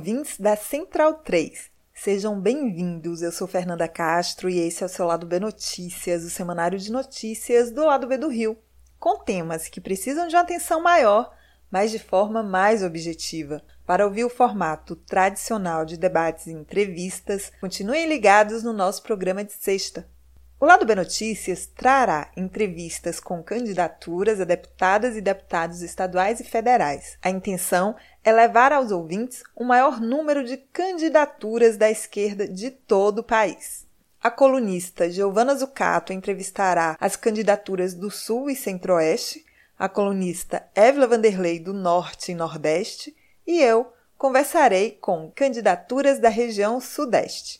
ouvintes da Central 3. Sejam bem-vindos. Eu sou Fernanda Castro e esse é o seu Lado B Notícias, o semanário de notícias do Lado B do Rio, com temas que precisam de uma atenção maior, mas de forma mais objetiva. Para ouvir o formato tradicional de debates e entrevistas, continuem ligados no nosso programa de sexta. O Lado B Notícias trará entrevistas com candidaturas a deputadas e deputados estaduais e federais. A intenção é levar aos ouvintes o maior número de candidaturas da esquerda de todo o país. A colunista Giovana Zucato entrevistará as candidaturas do Sul e Centro-Oeste, a colunista Évila Vanderlei do Norte e Nordeste e eu conversarei com candidaturas da região Sudeste.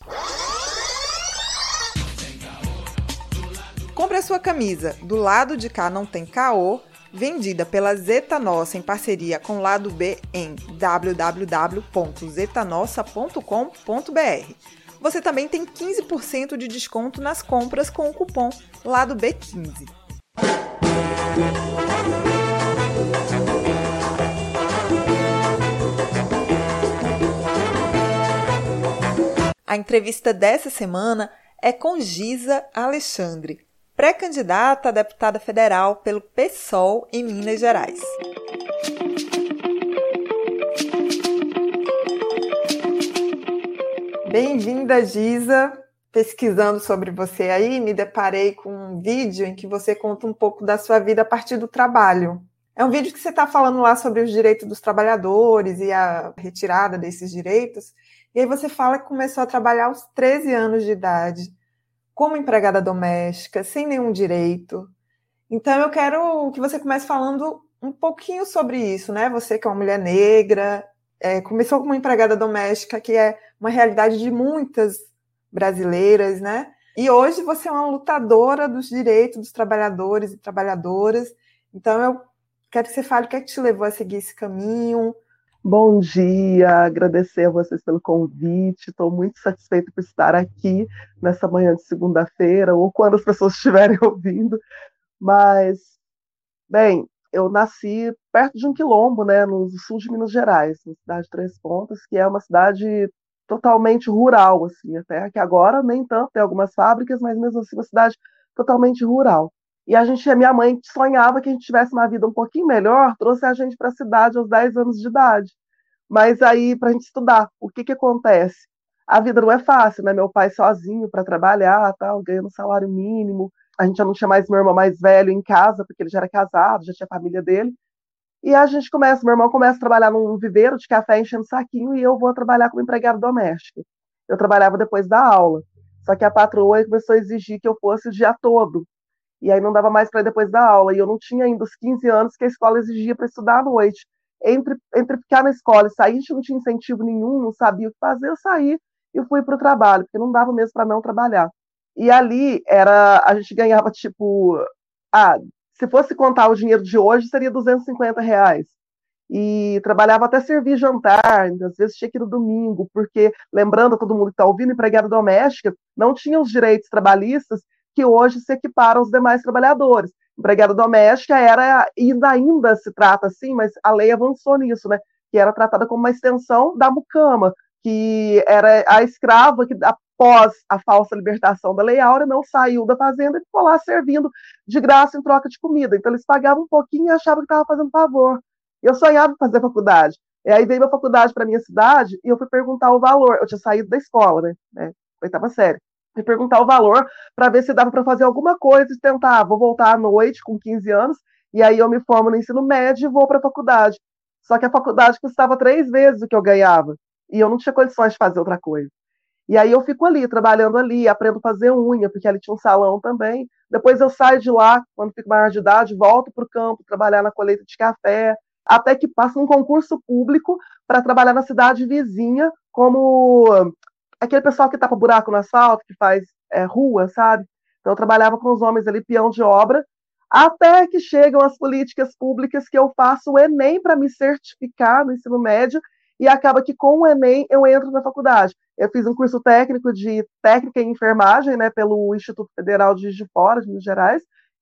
Compre a sua camisa Do Lado de Cá Não Tem Caô, vendida pela Zeta Nossa em parceria com o Lado B em www.zetanossa.com.br. Você também tem 15% de desconto nas compras com o cupom Lado B15. A entrevista dessa semana é com Giza Alexandre, pré-candidata a deputada federal pelo PSOL em Minas Gerais. Bem-vinda, Giza. Pesquisando sobre você aí, me deparei com um vídeo em que você conta um pouco da sua vida a partir do trabalho. É um vídeo que você está falando lá sobre os direitos dos trabalhadores e a retirada desses direitos. E aí você fala que começou a trabalhar aos 13 anos de idade como empregada doméstica, sem nenhum direito. Então eu quero que você comece falando um pouquinho sobre isso, né? Você que é uma mulher negra, é, começou como empregada doméstica, que é uma realidade de muitas brasileiras, né? E hoje você é uma lutadora dos direitos dos trabalhadores e trabalhadoras. Então eu quero que você fale o que é que te levou a seguir esse caminho, Bom dia, agradecer a vocês pelo convite. Estou muito satisfeita por estar aqui nessa manhã de segunda-feira, ou quando as pessoas estiverem ouvindo. Mas, bem, eu nasci perto de um quilombo, né, no sul de Minas Gerais, na cidade de Três Pontas, que é uma cidade totalmente rural, assim, até que agora nem tanto, tem algumas fábricas, mas mesmo assim uma cidade totalmente rural. E a gente, a minha mãe sonhava que a gente tivesse uma vida um pouquinho melhor, trouxe a gente para a cidade aos 10 anos de idade. Mas aí, para a gente estudar, o que, que acontece? A vida não é fácil, né? Meu pai sozinho para trabalhar, tal, ganhando salário mínimo. A gente já não tinha mais meu irmão mais velho em casa, porque ele já era casado, já tinha família dele. E a gente começa, meu irmão começa a trabalhar num viveiro de café enchendo saquinho e eu vou trabalhar como empregada doméstica. Eu trabalhava depois da aula. Só que a patroa começou a exigir que eu fosse o dia todo. E aí não dava mais para depois da aula. E eu não tinha ainda os 15 anos que a escola exigia para estudar à noite. Entre, entre ficar na escola e sair, a gente não tinha incentivo nenhum, não sabia o que fazer, eu saí e fui para o trabalho, porque não dava mesmo para não trabalhar. E ali era, a gente ganhava tipo, ah, se fosse contar o dinheiro de hoje, seria 250 reais. E trabalhava até servir jantar, às vezes tinha que ir no domingo, porque, lembrando todo mundo que está ouvindo, empregada doméstica não tinha os direitos trabalhistas que hoje se equipara aos demais trabalhadores. Empregada doméstica era, ainda, ainda se trata assim, mas a lei avançou nisso, né? Que era tratada como uma extensão da mucama, que era a escrava que, após a falsa libertação da Lei Áurea, não saiu da fazenda e ficou lá servindo de graça em troca de comida. Então eles pagavam um pouquinho e achavam que estava fazendo favor. Eu sonhava em fazer faculdade. E aí veio a faculdade para minha cidade e eu fui perguntar o valor. Eu tinha saído da escola, né? né oitava série e perguntar o valor para ver se dava para fazer alguma coisa e tentar, vou voltar à noite com 15 anos e aí eu me formo no ensino médio e vou para a faculdade. Só que a faculdade custava três vezes o que eu ganhava e eu não tinha condições de fazer outra coisa. E aí eu fico ali, trabalhando ali, aprendo a fazer unha, porque ali tinha um salão também. Depois eu saio de lá, quando fico maior de idade, volto para o campo, trabalhar na colheita de café. até que passa um concurso público para trabalhar na cidade vizinha, como aquele pessoal que tapa buraco no asfalto, que faz é, rua, sabe? Então eu trabalhava com os homens ali, peão de obra, até que chegam as políticas públicas que eu faço o Enem para me certificar no ensino médio, e acaba que com o Enem eu entro na faculdade. Eu fiz um curso técnico de técnica em enfermagem, né, pelo Instituto Federal de de Fora, de Minas Gerais,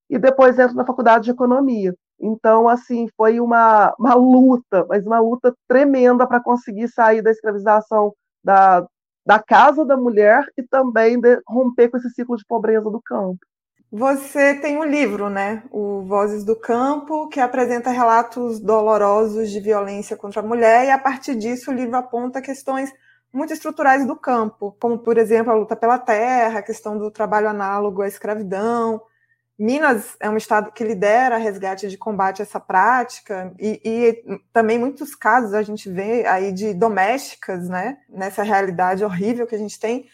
e depois entro na faculdade de economia. Então, assim, foi uma, uma luta, mas uma luta tremenda para conseguir sair da escravização da, da casa da mulher e também de, romper com esse ciclo de pobreza do campo. Você tem um livro, né? O Vozes do Campo, que apresenta relatos dolorosos de violência contra a mulher, e a partir disso o livro aponta questões muito estruturais do campo, como, por exemplo, a luta pela terra, a questão do trabalho análogo à escravidão, Minas é um estado que lidera resgate de combate a essa prática e, e, também muitos casos a gente vê aí de domésticas, né, nessa realidade horrível que a gente tem.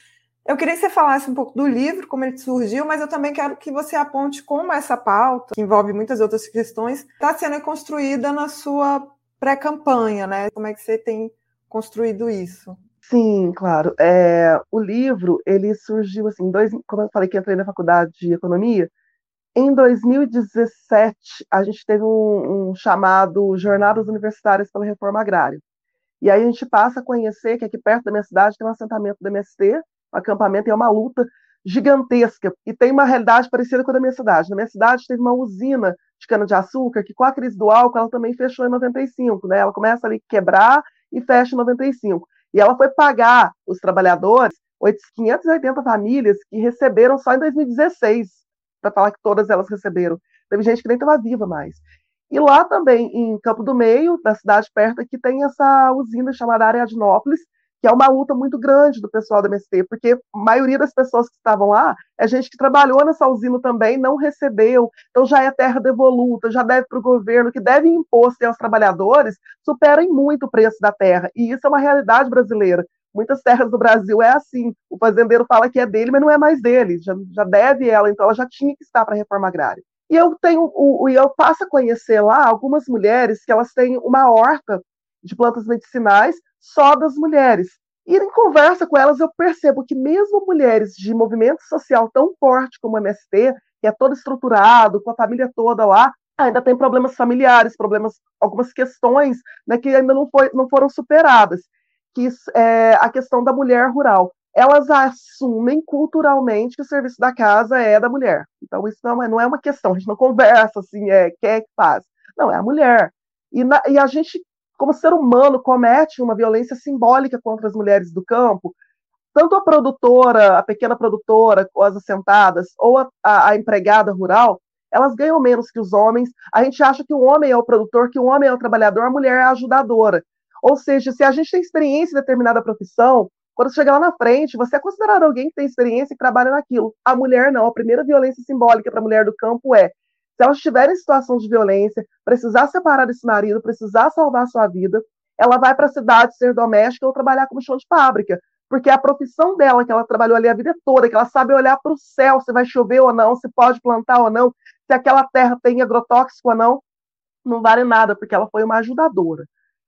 Eu queria que você falasse um pouco do livro, como ele surgiu, mas eu também quero que você aponte como essa pauta, que envolve muitas outras questões, está sendo construída na sua pré-campanha, né? Como é que você tem construído isso? Sim, claro. É, o livro ele surgiu assim, dois, como eu falei que entrei na faculdade de economia, em 2017, a gente teve um, um, chamado Jornadas Universitárias pela Reforma Agrária. E aí a gente passa a conhecer que aqui perto da minha cidade tem um assentamento do MST, um acampamento, e é uma luta gigantesca. E tem uma realidade parecida com a da minha cidade. Na minha cidade teve uma usina de cana-de-açúcar que, com a crise do álcool, ela também fechou em 95. Né? Ela começa ali a quebrar e fecha em 95. E ela foi pagar os trabalhadores 580 famílias que receberam só em 2016 para falar que todas elas receberam. Teve gente que nem estava viva mais. E lá também, em Campo do Meio, na cidade perto aqui, tem essa usina chamada Ariadnópolis, que é uma luta muito grande do pessoal da MST, porque a maioria das pessoas que estavam lá é gente que trabalhou nessa usina também, não recebeu, então já é terra devoluta, já deve para o governo, que deve impor aos trabalhadores, superem muito o preço da terra. E isso é uma realidade brasileira. Muitas terras do Brasil é assim. O fazendeiro fala que é dele, mas não é mais dele. Já, já deve ela, então ela já tinha que estar para a reforma agrária. E eu tenho, o, eu passo a conhecer lá algumas mulheres que elas têm uma horta de plantas medicinais só das mulheres. E em conversa com elas eu percebo que mesmo mulheres de movimento social tão forte como o MST, que é todo estruturado, com a família toda lá, ainda tem problemas familiares, problemas, algumas questões né, que ainda não, foi, não foram superadas que é a questão da mulher rural. Elas assumem culturalmente que o serviço da casa é da mulher. Então, isso não é, não é uma questão, a gente não conversa assim, é quem é que faz. Não, é a mulher. E, na, e a gente, como ser humano, comete uma violência simbólica contra as mulheres do campo, tanto a produtora, a pequena produtora, ou as assentadas, ou a, a, a, empregada rural, elas ganham menos que os homens. A gente acha que o homem é o produtor, que o homem é o trabalhador, a mulher é a ajudadora. Ou seja, se a gente tem experiência em determinada profissão, quando chegar lá na frente, você é considerado alguém que tem experiência e trabalha naquilo. A mulher não. A primeira violência simbólica para a mulher do campo é se ela estiver em situação de violência, precisar separar desse marido, precisar salvar sua vida, ela vai para a cidade ser doméstica ou trabalhar como chão de fábrica. Porque a profissão dela, que ela trabalhou ali a vida toda, que ela sabe olhar para o céu, se vai chover ou não, se pode plantar ou não, se aquela terra tem agrotóxico ou não, não vale nada, porque ela foi uma ajudadora.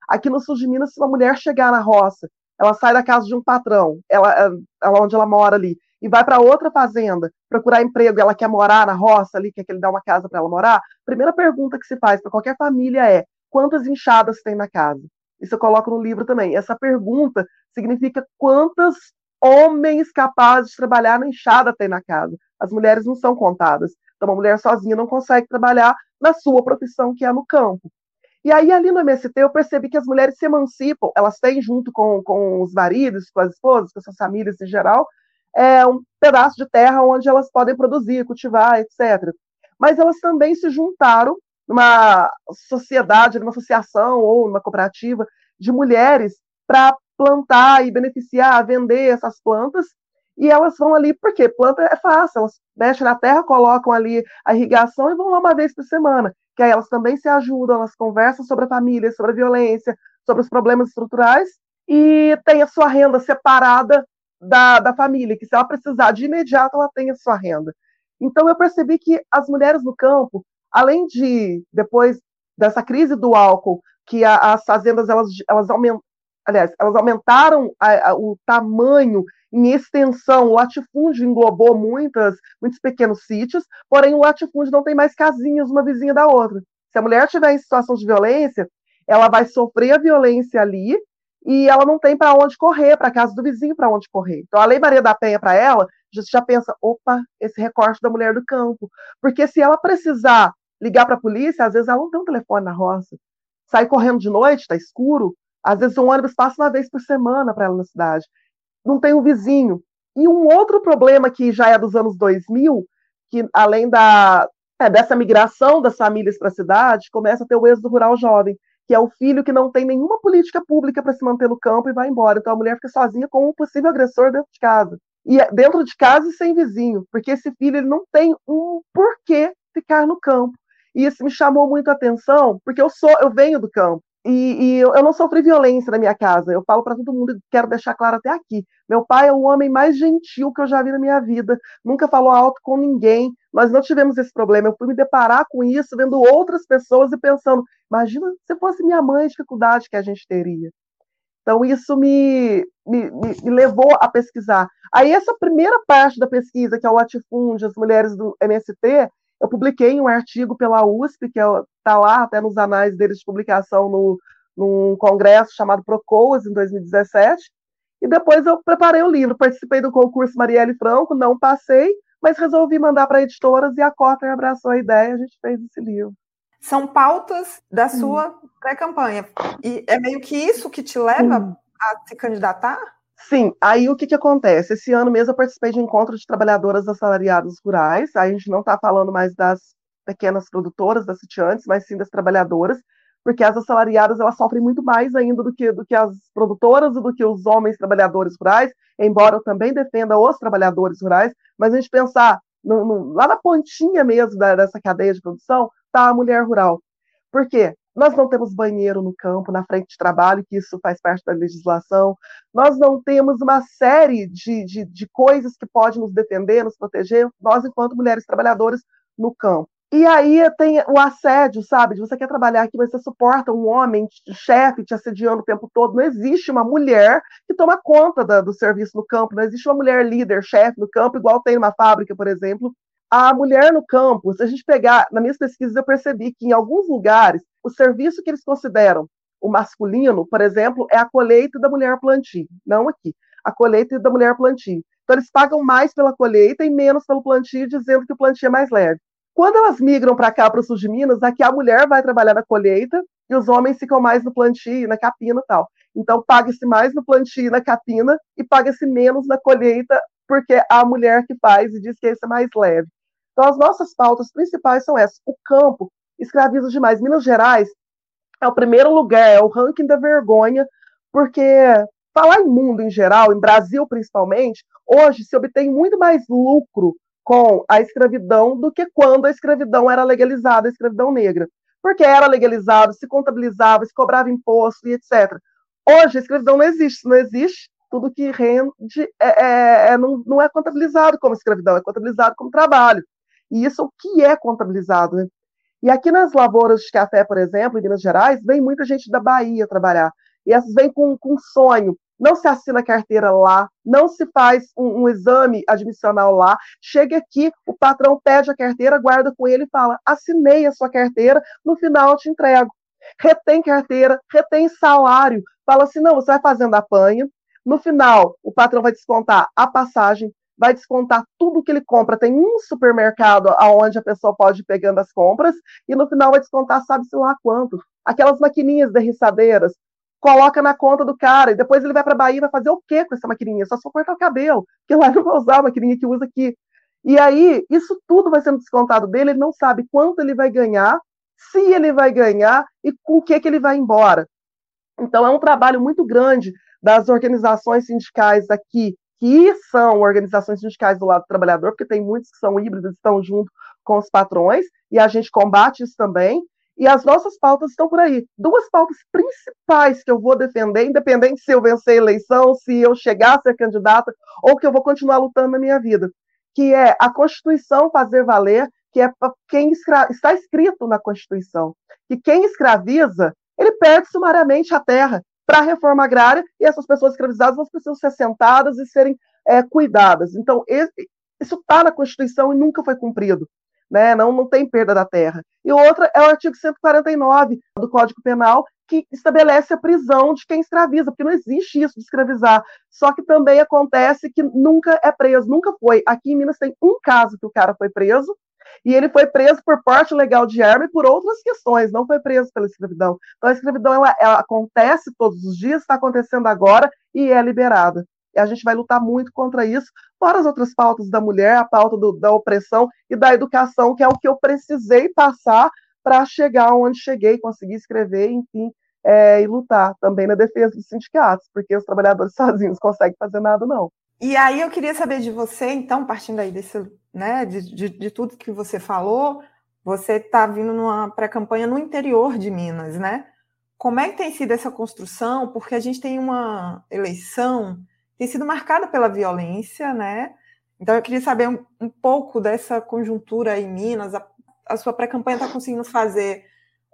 Aqui no sul de Minas, se uma mulher chegar na roça, ela sai da casa de um patrão, ela, ela onde ela mora ali, e vai para outra fazenda procurar emprego, ela quer morar na roça ali, quer que ele dê uma casa para ela morar, primeira pergunta que se faz para qualquer família é: quantas enxadas tem na casa? Isso eu coloco no livro também. Essa pergunta significa quantos homens capazes de trabalhar na enxada tem na casa. As mulheres não são contadas. Então, uma mulher sozinha não consegue trabalhar na sua profissão, que é no campo. E aí, ali no MST, eu percebi que as mulheres se emancipam, elas têm, junto com, com os maridos, com as esposas, com as suas famílias em geral, é, um pedaço de terra onde elas podem produzir, cultivar, etc. Mas elas também se juntaram numa sociedade, numa associação ou numa cooperativa de mulheres para plantar e beneficiar, vender essas plantas. E elas vão ali, porque planta é fácil, elas mexem na terra, colocam ali a irrigação e vão lá uma vez por semana que aí elas também se ajudam, elas conversam sobre a família, sobre a violência, sobre os problemas estruturais, e tem a sua renda separada da, da família, que se ela precisar de imediato, ela tem a sua renda. Então eu percebi que as mulheres no campo, além de depois dessa crise do álcool, que a, as fazendas elas, elas aliás, elas aumentaram a, a, o tamanho em extensão, o latifúndio englobou muitas, muitos pequenos sítios, porém o latifúndio não tem mais casinhas uma vizinha da outra. Se a mulher estiver em situação de violência, ela vai sofrer a violência ali e ela não tem para onde correr, para casa do vizinho para onde correr. Então a Lei Maria da Penha para ela, já pensa, opa, esse recorte da mulher do campo, porque se ela precisar ligar para a polícia, às vezes ela não tem um telefone na roça, sai correndo de noite, está escuro, às vezes um ônibus passa uma vez por semana para ela na cidade, não tem um vizinho. E um outro problema que já é dos anos 2000, que além da, é, dessa migração das famílias para a cidade, começa a ter o êxodo rural jovem, que é o filho que não tem nenhuma política pública para se manter no campo e vai embora. Então a mulher fica sozinha com um possível agressor dentro de casa. E é dentro de casa e sem vizinho, porque esse filho ele não tem um porquê ficar no campo. E isso me chamou muito a atenção, porque eu sou, eu venho do campo. E, e eu, eu, não sofri violência na minha casa. Eu falo para todo mundo quero deixar claro até aqui. Meu pai é o homem mais gentil que eu já vi na minha vida. Nunca falou alto com ninguém. Nós não tivemos esse problema. Eu fui me deparar com isso, vendo outras pessoas e pensando: imagina se fosse minha mãe, a dificuldade que a gente teria. Então, isso me, me, me, levou a pesquisar. Aí, essa primeira parte da pesquisa, que é o latifúndio, as mulheres do MST, eu publiquei um artigo pela USP, que está é lá até nos anais deles de publicação no, num congresso chamado Procoas, em 2017, e depois eu preparei o livro, participei do concurso Marielle Franco, não passei, mas resolvi mandar para editoras e a Cotter abraçou a ideia, a gente fez esse livro. São pautas da sua pré-campanha. E é meio que isso que te leva hum. a se candidatar? Sim, aí o que, que acontece? Esse ano mesmo eu participei de encontro de trabalhadoras assalariadas rurais, aí a gente não está falando mais das pequenas produtoras, das sitiantes, mas sim das trabalhadoras, porque as assalariadas elas sofrem muito mais ainda do que, do que as produtoras e do que os homens trabalhadores rurais, embora eu também defenda os trabalhadores rurais, mas a gente pensar no, no, lá na pontinha mesmo da, dessa cadeia de produção, está a mulher rural. Por quê? Nós não temos banheiro no campo, na frente de trabalho, que isso faz parte da legislação. Nós não temos uma série de, de, de coisas que podem nos defender, nos proteger, nós, enquanto mulheres trabalhadoras no campo. E aí tem o assédio, sabe? De você quer trabalhar aqui, mas você suporta um homem, chefe, te assediando o tempo todo. Não existe uma mulher que toma conta da, do serviço no campo, não existe uma mulher líder, chefe no campo, igual tem uma fábrica, por exemplo. A mulher no campo, se a gente pegar, nas minhas pesquisas eu percebi que em alguns lugares o serviço que eles consideram o masculino, por exemplo, é a colheita da mulher plantio, não aqui, a colheita da mulher plantio. Então eles pagam mais pela colheita e menos pelo plantio, dizendo que o plantio é mais leve. Quando elas migram para cá, para o sul de Minas, aqui a mulher vai trabalhar na colheita e os homens ficam mais no plantio, na capina e tal. Então paga-se mais no plantio na capina e paga-se menos na colheita, porque é a mulher que faz e diz que esse é mais leve. Então as nossas pautas principais são essas. O campo escraviza demais. Minas Gerais é o primeiro lugar, é o ranking da vergonha, porque falar em mundo em geral, em Brasil principalmente, hoje se obtém muito mais lucro com a escravidão do que quando a escravidão era legalizada, a escravidão negra. Porque era legalizado, se contabilizava, se cobrava imposto e etc. Hoje a escravidão não existe, não existe. Tudo que rende é, é, é, não, não é contabilizado como escravidão, é contabilizado como trabalho. E isso é o que é contabilizado. Né? E aqui nas lavouras de café, por exemplo, em Minas Gerais, vem muita gente da Bahia trabalhar. E essas vêm com, com sonho. Não se assina carteira lá, não se faz um, um, exame admissional lá. Chega aqui, o patrão pede a carteira, guarda com ele e fala: assinei a sua carteira, no final eu te entrego. Retém carteira, retém salário. Fala assim: não, você vai fazendo apanha. No final, o patrão vai descontar a passagem, vai descontar tudo que ele compra. Tem um supermercado aonde a pessoa pode ir pegando as compras e no final vai descontar sabe-se lá quanto. Aquelas maquininhas derriçadeiras, coloca na conta do cara e depois ele vai para Bahia e vai fazer o quê com essa maquininha? Só só cortar o cabelo, porque lá não vai usar a maquininha que usa aqui. E aí, isso tudo vai sendo descontado dele, ele não sabe quanto ele vai ganhar, se ele vai ganhar e com o que, que ele vai embora. Então, é um trabalho muito grande das organizações sindicais aqui que são organizações sindicais do lado do trabalhador, porque tem muitos que são híbridos, estão junto com os patrões, e a gente combate isso também. E as nossas pautas estão por aí. Duas pautas principais que eu vou defender, independente se eu vencer a eleição, se eu chegar a ser candidata, ou que eu vou continuar lutando na minha vida, que é a Constituição fazer valer, que é quem está escrito na Constituição, que quem escraviza, ele perde sumariamente a terra para a reforma agrária e essas pessoas escravizadas vão precisam ser sentadas e serem é, cuidadas. Então, isso está na Constituição e nunca foi cumprido. Né? Não, não tem perda da terra. E outra é o artigo 149 do Código Penal, que estabelece a prisão de quem escraviza, porque não existe isso de escravizar. Só que também acontece que nunca é preso, nunca foi. Aqui em Minas tem um caso que o cara foi preso, e ele foi preso por porte legal de arma e por outras questões, não foi preso pela escravidão. Então a escravidão ela, ela acontece todos os dias, está acontecendo agora e é liberada. E a gente vai lutar muito contra isso, fora as outras pautas da mulher, a pauta do, da opressão e da educação, que é o que eu precisei passar para chegar onde cheguei, conseguir escrever, enfim, é, e lutar também na defesa dos sindicatos, porque os trabalhadores sozinhos conseguem fazer nada, não. E aí eu queria saber de você, então, partindo aí desse, né, de, de, de tudo que você falou, você está vindo numa pré-campanha no interior de Minas, né? Como é que tem sido essa construção? Porque a gente tem uma eleição que tem sido marcada pela violência, né? Então eu queria saber um, um pouco dessa conjuntura em Minas. A, a sua pré-campanha está conseguindo fazer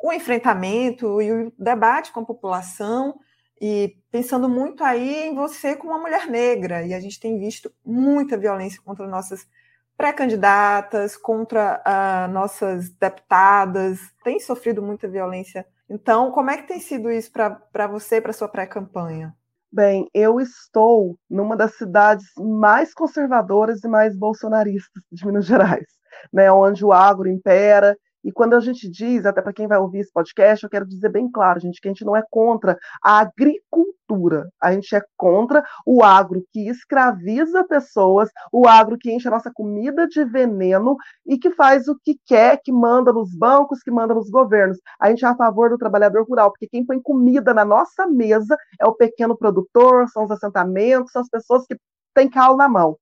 o enfrentamento e o debate com a população e pensando muito aí em você como uma mulher negra, e a gente tem visto muita violência contra nossas pré-candidatas, contra uh, nossas deputadas, tem sofrido muita violência. Então, como é que tem sido isso para você, para sua pré-campanha? Bem, eu estou numa das cidades mais conservadoras e mais bolsonaristas de Minas Gerais, né, onde o agro impera e quando a gente diz, até para quem vai ouvir esse podcast, eu quero dizer bem claro, gente, que a gente não é contra a agricultura, a gente é contra o agro que escraviza pessoas, o agro que enche a nossa comida de veneno e que faz o que quer, que manda nos bancos, que manda nos governos. A gente é a favor do trabalhador rural, porque quem põe comida na nossa mesa é o pequeno produtor, são os assentamentos, são as pessoas que têm calo na mão.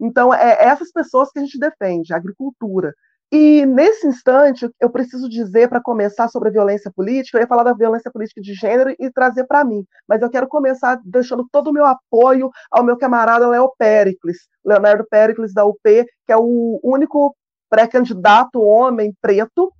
Então, é essas pessoas que a gente defende, a agricultura. E nesse instante, eu preciso dizer, para começar sobre a violência política, eu ia falar da violência política de gênero e trazer para mim, mas eu quero começar deixando todo o meu apoio ao meu camarada Léo Pericles, Leonardo Pericles da UP, que é o único pré-candidato homem preto,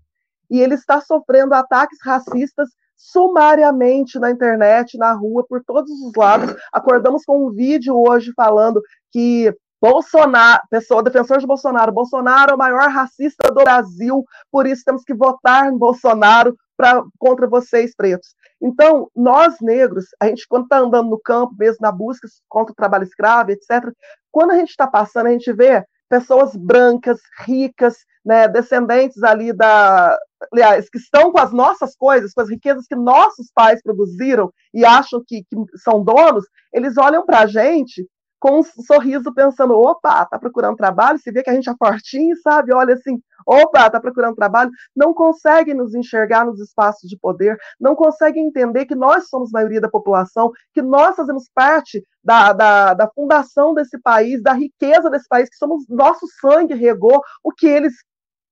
e ele está sofrendo ataques racistas sumariamente na internet, na rua, por todos os lados. Acordamos com um vídeo hoje falando que Bolsonaro, pessoa defensor de Bolsonaro, Bolsonaro é o maior racista do Brasil, por isso temos que votar em Bolsonaro pra, contra vocês, pretos. Então, nós negros, a gente, quando está andando no campo, mesmo na busca contra o trabalho escravo, etc., quando a gente está passando, a gente vê pessoas brancas, ricas, né, descendentes ali da. Aliás, que estão com as nossas coisas, com as riquezas que nossos pais produziram e acham que, que são donos, eles olham para a gente com um sorriso pensando, opa, tá procurando trabalho, se vê que a gente é fortinho, sabe? Olha assim, opa, tá procurando trabalho, não consegue nos enxergar nos espaços de poder, não consegue entender que nós somos maioria da população, que nós fazemos parte da, da, da fundação desse país, da riqueza desse país, que somos nosso sangue regou o que eles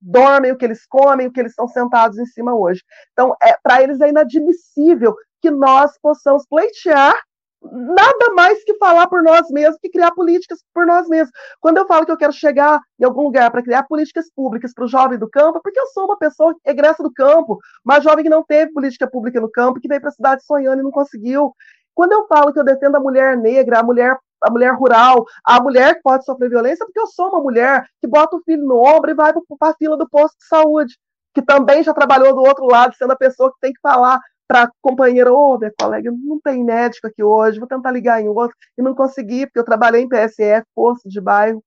dormem, o que eles comem, o que eles estão sentados em cima hoje. Então, é, para eles é inadmissível que nós possamos pleitear nada mais que falar por nós mesmos, que criar políticas por nós mesmos. Quando eu falo que eu quero chegar em algum lugar para criar políticas públicas para o jovem do campo, é porque eu sou uma pessoa egressa do campo, uma jovem que não teve política pública no campo, que veio para a cidade sonhando e não conseguiu. Quando eu falo que eu defendo a mulher negra, a mulher a mulher rural, a mulher que pode sofrer violência, porque eu sou uma mulher que bota o filho no ombro e vai para a fila do posto de saúde, que também já trabalhou do outro lado, sendo a pessoa que tem que falar para a companheira, ô, oh, minha colega, não tem médico aqui hoje, vou tentar ligar em outro, e não consegui, porque eu trabalhei em PSF, posto de bairro.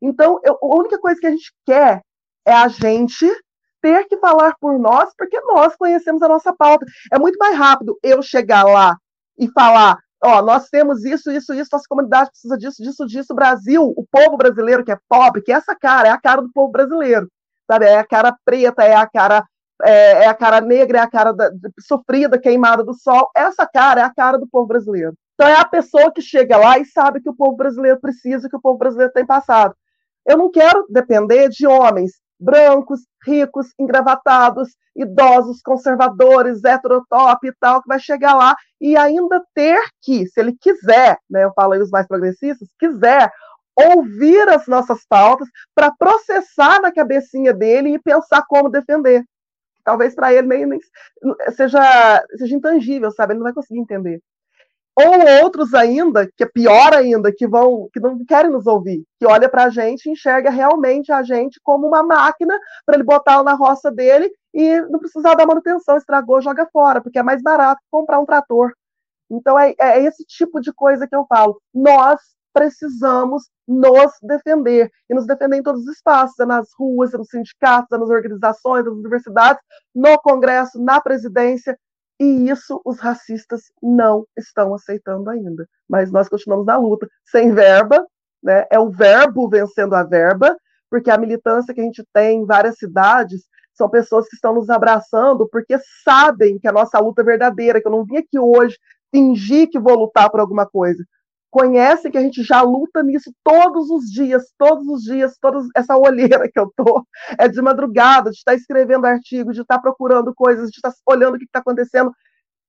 Então, eu, a única coisa que a gente quer é a gente ter que falar por nós, porque nós conhecemos a nossa pauta. É muito mais rápido eu chegar lá e falar, ó, oh, nós temos isso, isso, isso, nossa comunidade precisa disso, disso, disso, Brasil, o povo brasileiro que é pobre, que é essa cara, é a cara do povo brasileiro, sabe? É a cara preta, é a cara é, é, a cara negra, é a cara da, sofrida, queimada do sol. Essa cara é a cara do povo brasileiro. Então é a pessoa que chega lá e sabe que o povo brasileiro precisa, que o povo brasileiro tem passado. Eu não quero depender de homens brancos, ricos, engravatados, idosos, conservadores, heterotop e tal, que vai chegar lá e ainda ter que, se ele quiser, né, eu falo aí os mais progressistas, quiser ouvir as nossas pautas, para processar na cabecinha dele e pensar como defender. Talvez para ele nem, nem, seja, seja intangível, sabe? Ele não vai conseguir entender. Ou outros ainda, que é pior ainda, que vão, que não querem nos ouvir, que olha para a gente e enxerga realmente a gente como uma máquina para ele botar na roça dele e não precisar dar manutenção, estragou, joga fora, porque é mais barato comprar um trator. Então é, é esse tipo de coisa que eu falo. Nós precisamos nos defender e nos defender em todos os espaços, é nas ruas, é nos sindicatos, é nas organizações, nas universidades, no Congresso, na presidência, e isso os racistas não estão aceitando ainda. Mas nós continuamos na luta, sem verba, né? é o verbo vencendo a verba, porque a militância que a gente tem em várias cidades são pessoas que estão nos abraçando porque sabem que a nossa luta é verdadeira, que eu não vim aqui hoje fingir que vou lutar por alguma coisa. Conhecem que a gente já luta nisso todos os dias, todos os dias, toda essa olheira que eu tô é de madrugada, de estar escrevendo artigo, de estar procurando coisas, de estar olhando o que está acontecendo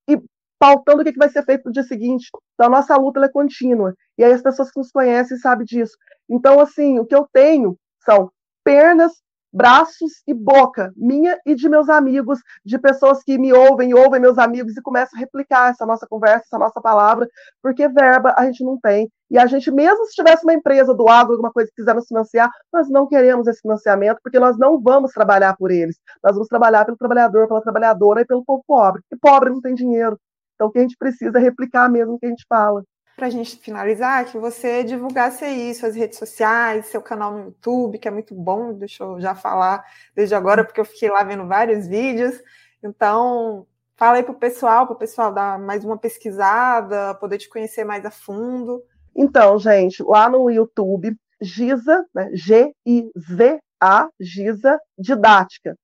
e pautando o que vai ser feito no dia seguinte. Então, a nossa luta é contínua. E aí as pessoas que nos conhecem sabem disso. Então, assim, o que eu tenho são pernas braços e boca, minha e de meus amigos, de pessoas que me ouvem ouvem meus amigos e começam a replicar essa nossa conversa, essa nossa palavra, porque verba a gente não tem. E a gente, mesmo se tivesse uma empresa do agro, alguma coisa que quiser nos financiar, nós não queremos esse financiamento, porque nós não vamos trabalhar por eles. Nós vamos trabalhar pelo trabalhador, pela trabalhadora e pelo povo pobre. E pobre não tem dinheiro. Então, o que a gente precisa é replicar mesmo o que a gente fala para a gente finalizar, que você divulgasse aí suas redes sociais, seu canal no YouTube, que é muito bom, deixa eu já falar desde agora, porque eu fiquei lá vendo vários vídeos. Então, fala aí para o pessoal, para o pessoal dar mais uma pesquisada, poder te conhecer mais a fundo. Então, gente, lá no YouTube, Giza, né, G-I-Z-A, Giza Didática,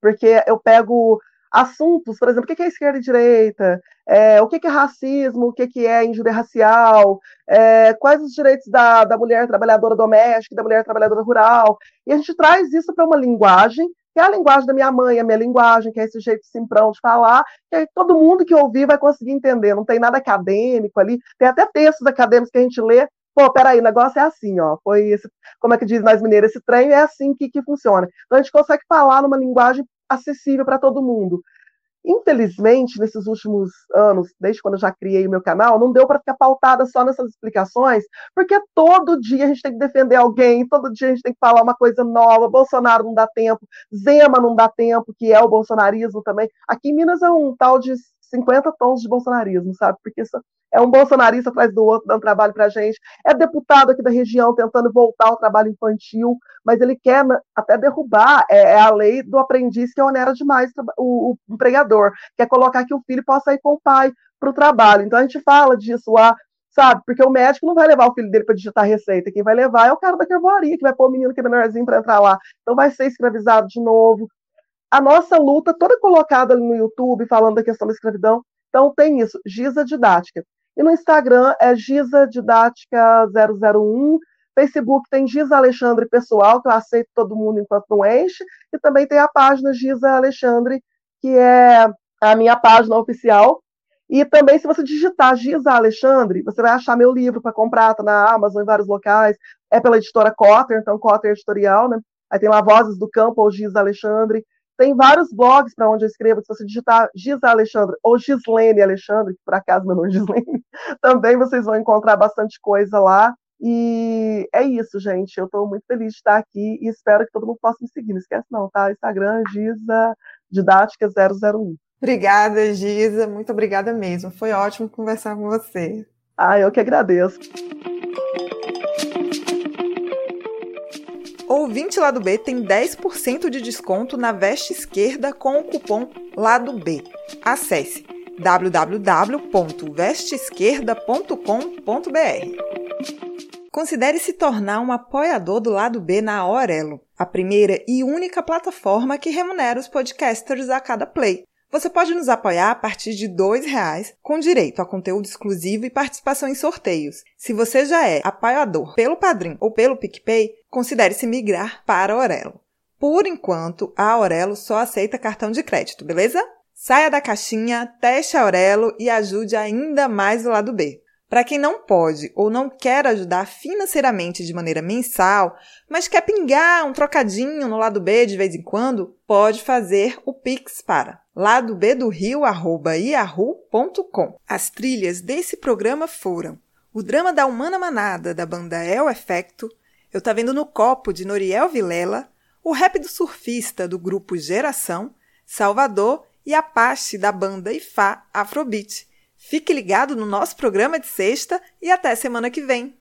porque eu pego assuntos, por exemplo, o que é esquerda e direita, é, o que é racismo, o que é injúria racial, é, quais os direitos da, da mulher trabalhadora doméstica, da mulher trabalhadora rural, e a gente traz isso para uma linguagem, que é a linguagem da minha mãe, a minha linguagem, que é esse jeito simprão de falar, que todo mundo que ouvir vai conseguir entender, não tem nada acadêmico ali, tem até textos acadêmicos que a gente lê, pô, peraí, o negócio é assim, ó, foi esse, como é que diz nós mineiros, esse trem é assim que, que funciona. Então a gente consegue falar numa linguagem acessível para todo mundo. Infelizmente, nesses últimos anos, desde quando eu já criei o meu canal, não deu para ficar pautada só nessas explicações, porque todo dia a gente tem que defender alguém, todo dia a gente tem que falar uma coisa nova. Bolsonaro não dá tempo, Zema não dá tempo, que é o bolsonarismo também. Aqui em Minas é um tal de 50 tons de bolsonarismo, sabe? Porque é um bolsonarista atrás do outro dando trabalho para a gente. É deputado aqui da região tentando voltar ao trabalho infantil, mas ele quer até derrubar é, é a lei do aprendiz que onera demais o, o empregador, quer colocar que o filho possa ir com o pai para o trabalho. Então a gente fala disso lá, sabe? Porque o médico não vai levar o filho dele para digitar receita, quem vai levar é o cara da carvoaria, que vai pôr o menino que é menorzinho para entrar lá. Então vai ser escravizado de novo a nossa luta toda colocada ali no YouTube, falando da questão da escravidão. Então, tem isso, Giza Didática. E no Instagram é Giza Didática 001. Facebook tem Giza Alexandre Pessoal, que eu aceito todo mundo enquanto não enche. E também tem a página Giza Alexandre, que é a minha página oficial. E também, se você digitar Giza Alexandre, você vai achar meu livro para comprar, tá na Amazon, em vários locais. É pela editora Cotter, então Cotter Editorial, né? Aí tem lá Vozes do Campo, ou Giza Alexandre. Tem vários blogs para onde eu escrevo. Se você digitar Gisa Alexandre ou Gislene Alexandre, que por acaso meu nome é Gislene, também vocês vão encontrar bastante coisa lá. E é isso, gente. Eu estou muito feliz de estar aqui e espero que todo mundo possa me seguir. Não esquece não, tá? Instagram, Gisa Didática 001. Obrigada, Gisa. Muito obrigada mesmo. Foi ótimo conversar com você. Ah, eu que agradeço. Ouvinte Lado B tem 10% de desconto na veste esquerda com o cupom Lado B. Acesse www.vesteesquerda.com.br. Considere se tornar um apoiador do Lado B na Aurelo, a primeira e única plataforma que remunera os podcasters a cada play. Você pode nos apoiar a partir de R$ reais, com direito a conteúdo exclusivo e participação em sorteios. Se você já é apoiador pelo Padrim ou pelo PicPay, considere se migrar para Aurelo. Por enquanto, a Aurelo só aceita cartão de crédito, beleza? Saia da caixinha, teste a Aurelo e ajude ainda mais o lado B. Para quem não pode ou não quer ajudar financeiramente de maneira mensal, mas quer pingar um trocadinho no lado B de vez em quando, pode fazer o Pix para ladobdorio@yahoo.com. As trilhas desse programa foram o drama da Humana Manada da banda El Efecto, Eu tá vendo no copo de Noriel Vilela, o rap do surfista do grupo Geração, Salvador e Apache da banda Ifá Afrobeat. Fique ligado no nosso programa de sexta e até semana que vem.